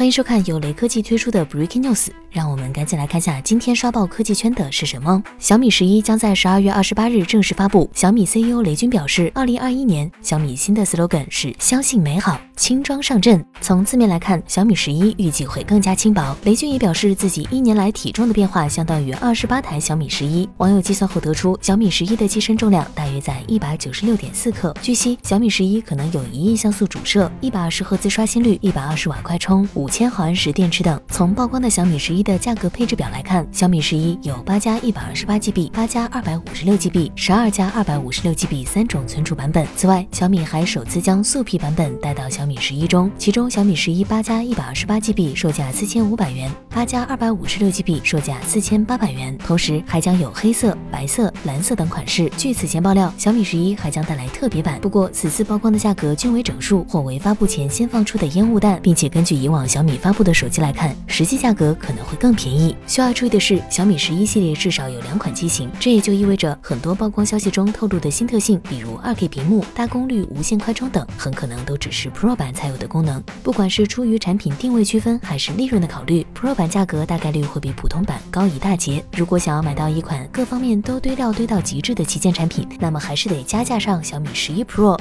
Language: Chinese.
欢迎收看由雷科技推出的 Breaking News，让我们赶紧来看下今天刷爆科技圈的是什么。小米十一将在十二月二十八日正式发布。小米 CEO 雷军表示，二零二一年小米新的 slogan 是相信美好，轻装上阵。从字面来看，小米十一预计会更加轻薄。雷军也表示，自己一年来体重的变化相当于二十八台小米十一。网友计算后得出，小米十一的机身重量大约在一百九十六点四克。据悉，小米十一可能有一亿像素主摄，一百二十赫兹刷新率，一百二十瓦快充，五。千毫安时电池等。从曝光的小米十一的价格配置表来看，小米十一有八加一百二十八 GB、八加二百五十六 GB、十二加二百五十六 GB 三种存储版本。此外，小米还首次将素皮版本带到小米十一中，其中小米十一八加一百二十八 GB 售价四千五百元，八加二百五十六 GB 售价四千八百元。同时还将有黑色、白色、蓝色等款式。据此前爆料，小米十一还将带来特别版。不过此次曝光的价格均为整数，或为发布前先放出的烟雾弹，并且根据以往小小米发布的手机来看，实际价格可能会更便宜。需要注意的是，小米十一系列至少有两款机型，这也就意味着很多曝光消息中透露的新特性，比如二 K 屏幕、大功率无线快充等，很可能都只是 Pro 版才有的功能。不管是出于产品定位区分，还是利润的考虑，Pro 版价格大概率会比普通版高一大截。如果想要买到一款各方面都堆料堆到极致的旗舰产品，那么还是得加价上小米十一 Pro。